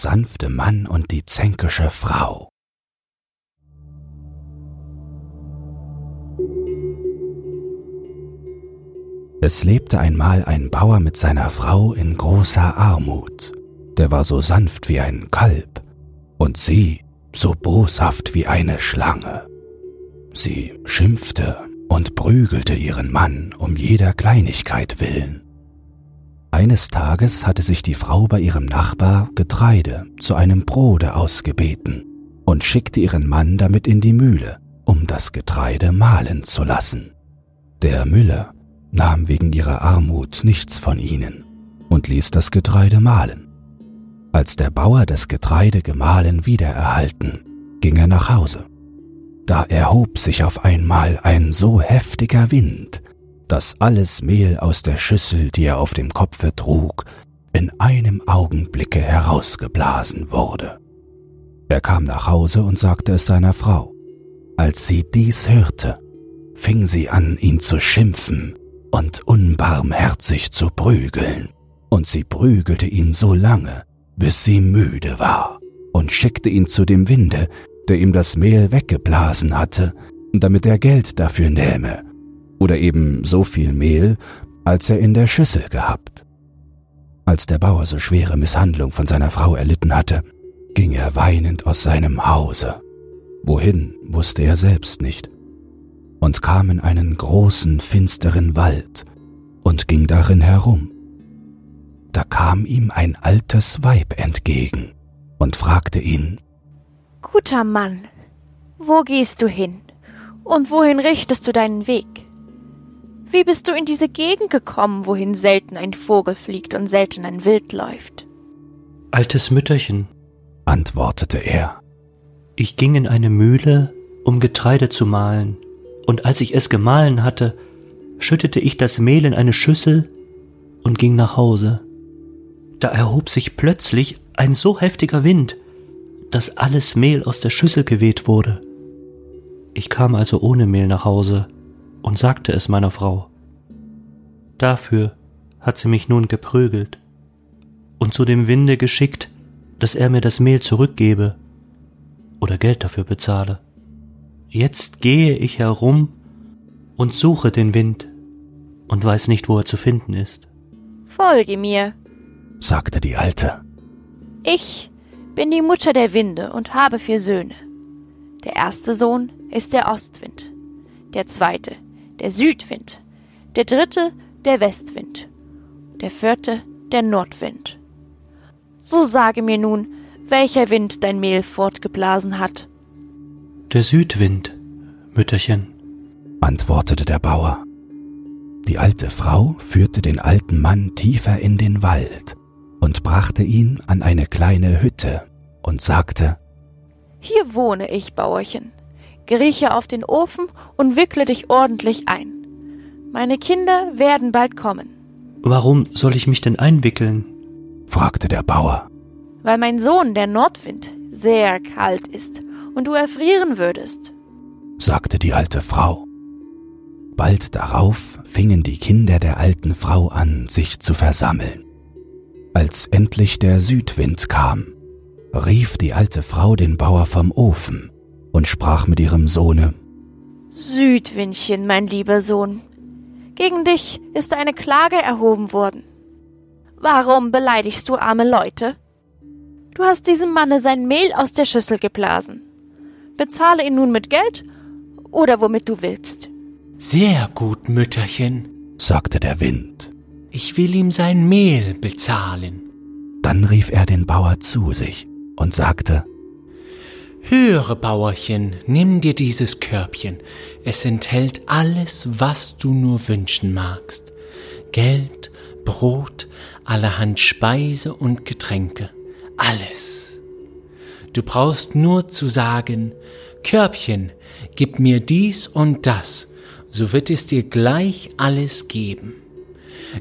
sanfte Mann und die zänkische Frau. Es lebte einmal ein Bauer mit seiner Frau in großer Armut. Der war so sanft wie ein Kalb und sie so boshaft wie eine Schlange. Sie schimpfte und prügelte ihren Mann um jeder Kleinigkeit willen. Eines Tages hatte sich die Frau bei ihrem Nachbar Getreide zu einem Brode ausgebeten und schickte ihren Mann damit in die Mühle, um das Getreide mahlen zu lassen. Der Müller nahm wegen ihrer Armut nichts von ihnen und ließ das Getreide mahlen. Als der Bauer das Getreide gemahlen wiedererhalten, ging er nach Hause. Da erhob sich auf einmal ein so heftiger Wind, dass alles Mehl aus der Schüssel, die er auf dem Kopfe trug, in einem Augenblicke herausgeblasen wurde. Er kam nach Hause und sagte es seiner Frau. Als sie dies hörte, fing sie an, ihn zu schimpfen und unbarmherzig zu prügeln, und sie prügelte ihn so lange, bis sie müde war, und schickte ihn zu dem Winde, der ihm das Mehl weggeblasen hatte, damit er Geld dafür nähme, oder eben so viel Mehl, als er in der Schüssel gehabt. Als der Bauer so schwere Misshandlung von seiner Frau erlitten hatte, ging er weinend aus seinem Hause. Wohin, wusste er selbst nicht, und kam in einen großen, finsteren Wald und ging darin herum. Da kam ihm ein altes Weib entgegen und fragte ihn, Guter Mann, wo gehst du hin und wohin richtest du deinen Weg? Wie bist du in diese Gegend gekommen, wohin selten ein Vogel fliegt und selten ein Wild läuft? Altes Mütterchen, antwortete er, ich ging in eine Mühle, um Getreide zu mahlen, und als ich es gemahlen hatte, schüttete ich das Mehl in eine Schüssel und ging nach Hause. Da erhob sich plötzlich ein so heftiger Wind, dass alles Mehl aus der Schüssel geweht wurde. Ich kam also ohne Mehl nach Hause und sagte es meiner Frau. Dafür hat sie mich nun geprügelt und zu dem Winde geschickt, dass er mir das Mehl zurückgebe oder Geld dafür bezahle. Jetzt gehe ich herum und suche den Wind und weiß nicht, wo er zu finden ist. Folge mir, sagte die Alte. Ich bin die Mutter der Winde und habe vier Söhne. Der erste Sohn ist der Ostwind, der zweite der Südwind, der dritte der Westwind, der vierte der Nordwind. So sage mir nun, welcher Wind dein Mehl fortgeblasen hat. Der Südwind, Mütterchen, antwortete der Bauer. Die alte Frau führte den alten Mann tiefer in den Wald und brachte ihn an eine kleine Hütte und sagte Hier wohne ich, Bauerchen. Grieche auf den Ofen und wickle dich ordentlich ein. Meine Kinder werden bald kommen. Warum soll ich mich denn einwickeln? fragte der Bauer. Weil mein Sohn, der Nordwind, sehr kalt ist und du erfrieren würdest, sagte die alte Frau. Bald darauf fingen die Kinder der alten Frau an, sich zu versammeln. Als endlich der Südwind kam, rief die alte Frau den Bauer vom Ofen und sprach mit ihrem Sohne Südwindchen, mein lieber Sohn, gegen dich ist eine Klage erhoben worden. Warum beleidigst du arme Leute? Du hast diesem Manne sein Mehl aus der Schüssel geblasen. Bezahle ihn nun mit Geld oder womit du willst. Sehr gut, Mütterchen, sagte der Wind. Ich will ihm sein Mehl bezahlen. Dann rief er den Bauer zu sich und sagte Höre, Bauerchen, nimm dir dieses Körbchen. Es enthält alles, was du nur wünschen magst. Geld, Brot, allerhand Speise und Getränke. Alles. Du brauchst nur zu sagen, Körbchen, gib mir dies und das, so wird es dir gleich alles geben.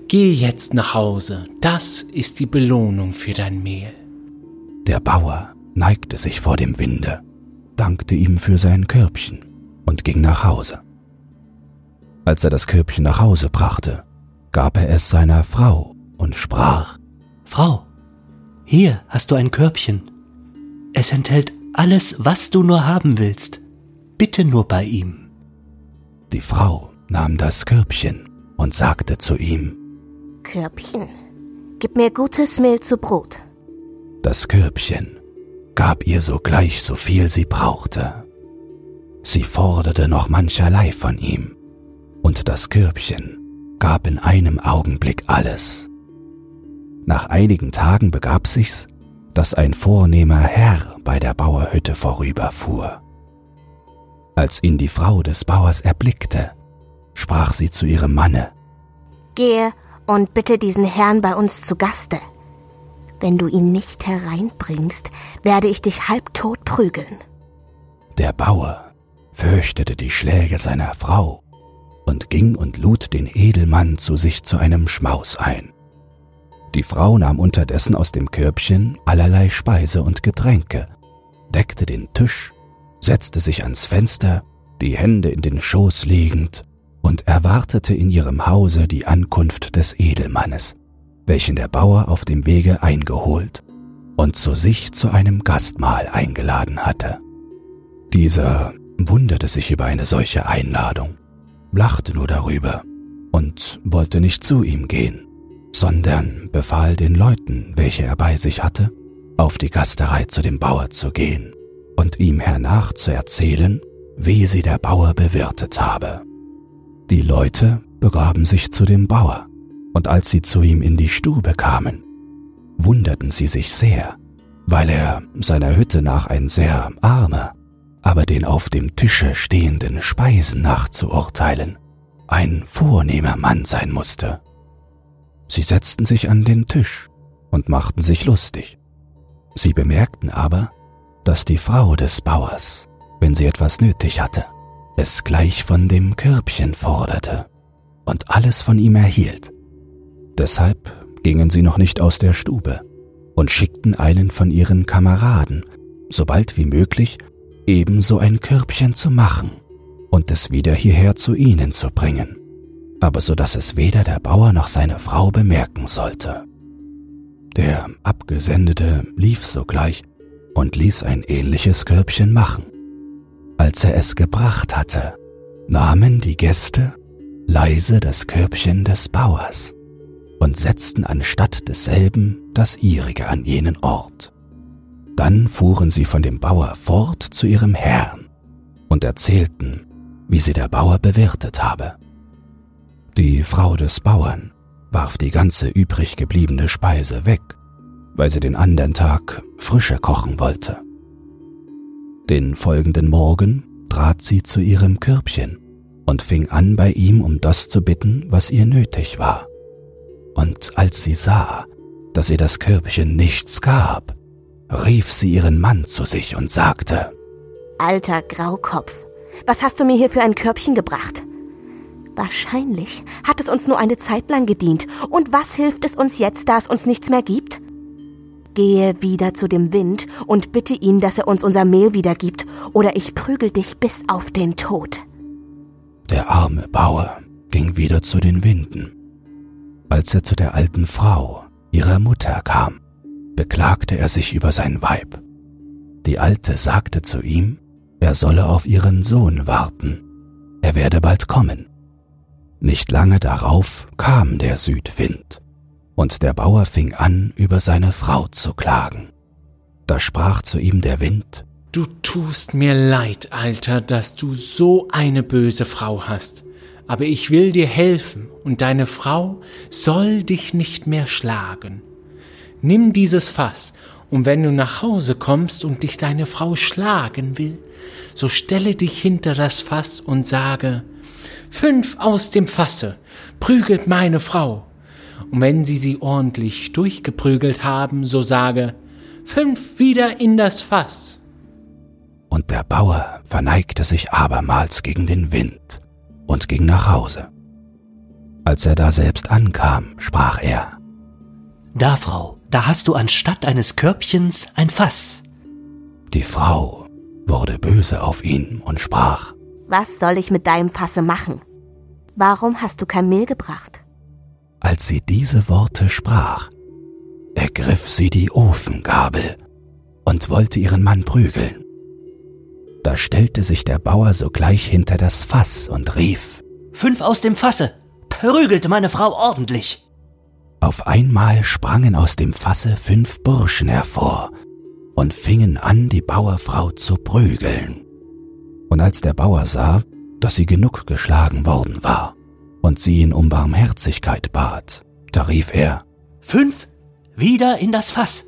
Geh jetzt nach Hause, das ist die Belohnung für dein Mehl. Der Bauer neigte sich vor dem Winde, dankte ihm für sein Körbchen und ging nach Hause. Als er das Körbchen nach Hause brachte, gab er es seiner Frau und sprach Frau, Hier hast du ein Körbchen. Es enthält alles, was du nur haben willst. Bitte nur bei ihm. Die Frau nahm das Körbchen und sagte zu ihm, Körbchen, gib mir gutes Mehl zu Brot. Das Körbchen gab ihr sogleich so viel sie brauchte. Sie forderte noch mancherlei von ihm, und das Körbchen gab in einem Augenblick alles. Nach einigen Tagen begab sich's, dass ein vornehmer Herr bei der Bauerhütte vorüberfuhr. Als ihn die Frau des Bauers erblickte, sprach sie zu ihrem Manne, Gehe und bitte diesen Herrn bei uns zu Gaste. Wenn du ihn nicht hereinbringst, werde ich dich halbtot prügeln. Der Bauer fürchtete die Schläge seiner Frau und ging und lud den Edelmann zu sich zu einem Schmaus ein. Die Frau nahm unterdessen aus dem Körbchen allerlei Speise und Getränke, deckte den Tisch, setzte sich ans Fenster, die Hände in den Schoß legend, und erwartete in ihrem Hause die Ankunft des Edelmannes, welchen der Bauer auf dem Wege eingeholt und zu sich zu einem Gastmahl eingeladen hatte. Dieser wunderte sich über eine solche Einladung, lachte nur darüber und wollte nicht zu ihm gehen, sondern befahl den Leuten, welche er bei sich hatte, auf die Gasterei zu dem Bauer zu gehen und ihm hernach zu erzählen, wie sie der Bauer bewirtet habe. Die Leute begaben sich zu dem Bauer, und als sie zu ihm in die Stube kamen, wunderten sie sich sehr, weil er seiner Hütte nach ein sehr armer, aber den auf dem Tische stehenden Speisen nach zu urteilen, ein vornehmer Mann sein musste. Sie setzten sich an den Tisch und machten sich lustig. Sie bemerkten aber, dass die Frau des Bauers, wenn sie etwas nötig hatte, es gleich von dem Körbchen forderte und alles von ihm erhielt. Deshalb gingen sie noch nicht aus der Stube und schickten einen von ihren Kameraden, sobald wie möglich, ebenso ein Körbchen zu machen und es wieder hierher zu ihnen zu bringen, aber so dass es weder der Bauer noch seine Frau bemerken sollte. Der Abgesendete lief sogleich und ließ ein ähnliches Körbchen machen. Als er es gebracht hatte, nahmen die Gäste leise das Körbchen des Bauers und setzten anstatt desselben das ihrige an jenen Ort. Dann fuhren sie von dem Bauer fort zu ihrem Herrn und erzählten, wie sie der Bauer bewirtet habe. Die Frau des Bauern warf die ganze übrig gebliebene Speise weg, weil sie den andern Tag frische kochen wollte. Den folgenden Morgen trat sie zu ihrem Körbchen und fing an bei ihm um das zu bitten, was ihr nötig war. Und als sie sah, dass ihr das Körbchen nichts gab, rief sie ihren Mann zu sich und sagte, Alter Graukopf, was hast du mir hier für ein Körbchen gebracht? Wahrscheinlich hat es uns nur eine Zeit lang gedient. Und was hilft es uns jetzt, da es uns nichts mehr gibt? Gehe wieder zu dem Wind und bitte ihn, dass er uns unser Mehl wiedergibt, oder ich prügel dich bis auf den Tod. Der arme Bauer ging wieder zu den Winden. Als er zu der alten Frau, ihrer Mutter, kam, beklagte er sich über sein Weib. Die Alte sagte zu ihm, er solle auf ihren Sohn warten, er werde bald kommen. Nicht lange darauf kam der Südwind und der Bauer fing an, über seine Frau zu klagen. Da sprach zu ihm der Wind, Du tust mir leid, Alter, dass du so eine böse Frau hast. Aber ich will dir helfen, und deine Frau soll dich nicht mehr schlagen. Nimm dieses Fass, und wenn du nach Hause kommst und dich deine Frau schlagen will, so stelle dich hinter das Fass und sage, Fünf aus dem Fasse, prügelt meine Frau, und wenn sie sie ordentlich durchgeprügelt haben, so sage, fünf wieder in das Fass. Und der Bauer verneigte sich abermals gegen den Wind und ging nach Hause. Als er da selbst ankam, sprach er, Da, Frau, da hast du anstatt eines Körbchens ein Fass. Die Frau wurde böse auf ihn und sprach, Was soll ich mit deinem Fasse machen? Warum hast du kein Mehl gebracht? Als sie diese Worte sprach, ergriff sie die Ofengabel und wollte ihren Mann prügeln. Da stellte sich der Bauer sogleich hinter das Fass und rief Fünf aus dem Fasse, prügelte meine Frau ordentlich. Auf einmal sprangen aus dem Fasse fünf Burschen hervor und fingen an, die Bauerfrau zu prügeln. Und als der Bauer sah, dass sie genug geschlagen worden war und sie ihn um Barmherzigkeit bat, da rief er Fünf, wieder in das Fass.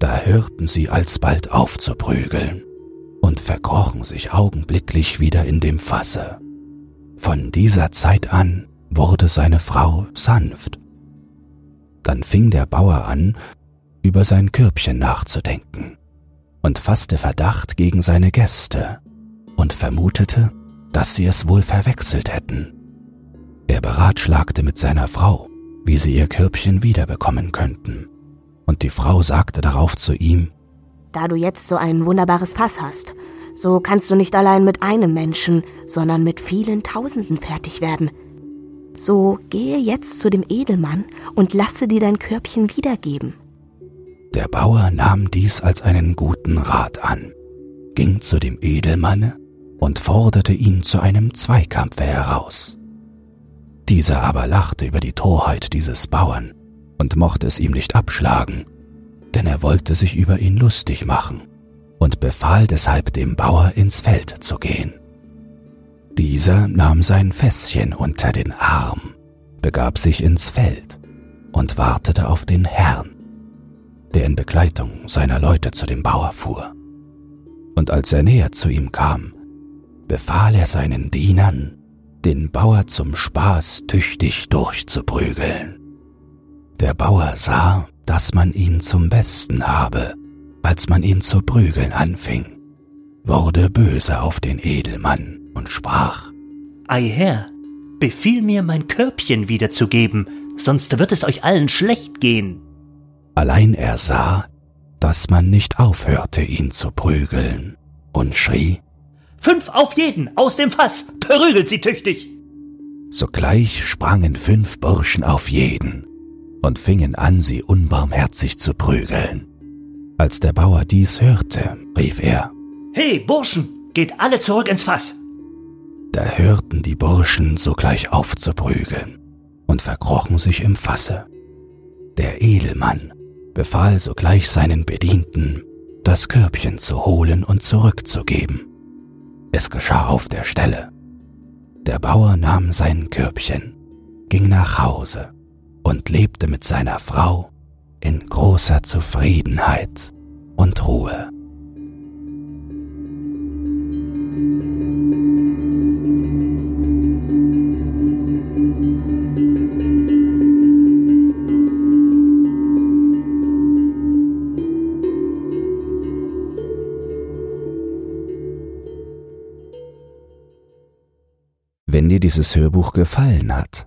Da hörten sie alsbald auf zu prügeln und verkrochen sich augenblicklich wieder in dem Fasse. Von dieser Zeit an wurde seine Frau sanft. Dann fing der Bauer an, über sein Körbchen nachzudenken und fasste Verdacht gegen seine Gäste und vermutete, dass sie es wohl verwechselt hätten. Er beratschlagte mit seiner Frau, wie sie ihr Körbchen wiederbekommen könnten, und die Frau sagte darauf zu ihm, Da du jetzt so ein wunderbares Fass hast, so kannst du nicht allein mit einem Menschen, sondern mit vielen Tausenden fertig werden. So gehe jetzt zu dem Edelmann und lasse dir dein Körbchen wiedergeben. Der Bauer nahm dies als einen guten Rat an, ging zu dem Edelmanne und forderte ihn zu einem Zweikampfe heraus. Dieser aber lachte über die Torheit dieses Bauern und mochte es ihm nicht abschlagen, denn er wollte sich über ihn lustig machen und befahl deshalb dem Bauer ins Feld zu gehen. Dieser nahm sein Fässchen unter den Arm, begab sich ins Feld und wartete auf den Herrn, der in Begleitung seiner Leute zu dem Bauer fuhr. Und als er näher zu ihm kam, befahl er seinen Dienern, den Bauer zum Spaß tüchtig durchzuprügeln. Der Bauer sah, dass man ihn zum Besten habe, als man ihn zu prügeln anfing, wurde böse auf den Edelmann und sprach Ei Herr, befiehl mir mein Körbchen wiederzugeben, sonst wird es euch allen schlecht gehen. Allein er sah, dass man nicht aufhörte, ihn zu prügeln, und schrie Fünf auf jeden, aus dem Fass, prügelt sie tüchtig. Sogleich sprangen fünf Burschen auf jeden und fingen an, sie unbarmherzig zu prügeln. Als der Bauer dies hörte, rief er He, Burschen, geht alle zurück ins Fass. Da hörten die Burschen sogleich auf zu prügeln und verkrochen sich im Fasse. Der Edelmann befahl sogleich seinen Bedienten, das Körbchen zu holen und zurückzugeben. Es geschah auf der Stelle. Der Bauer nahm sein Körbchen, ging nach Hause und lebte mit seiner Frau in großer Zufriedenheit und Ruhe. Wenn dir dieses Hörbuch gefallen hat,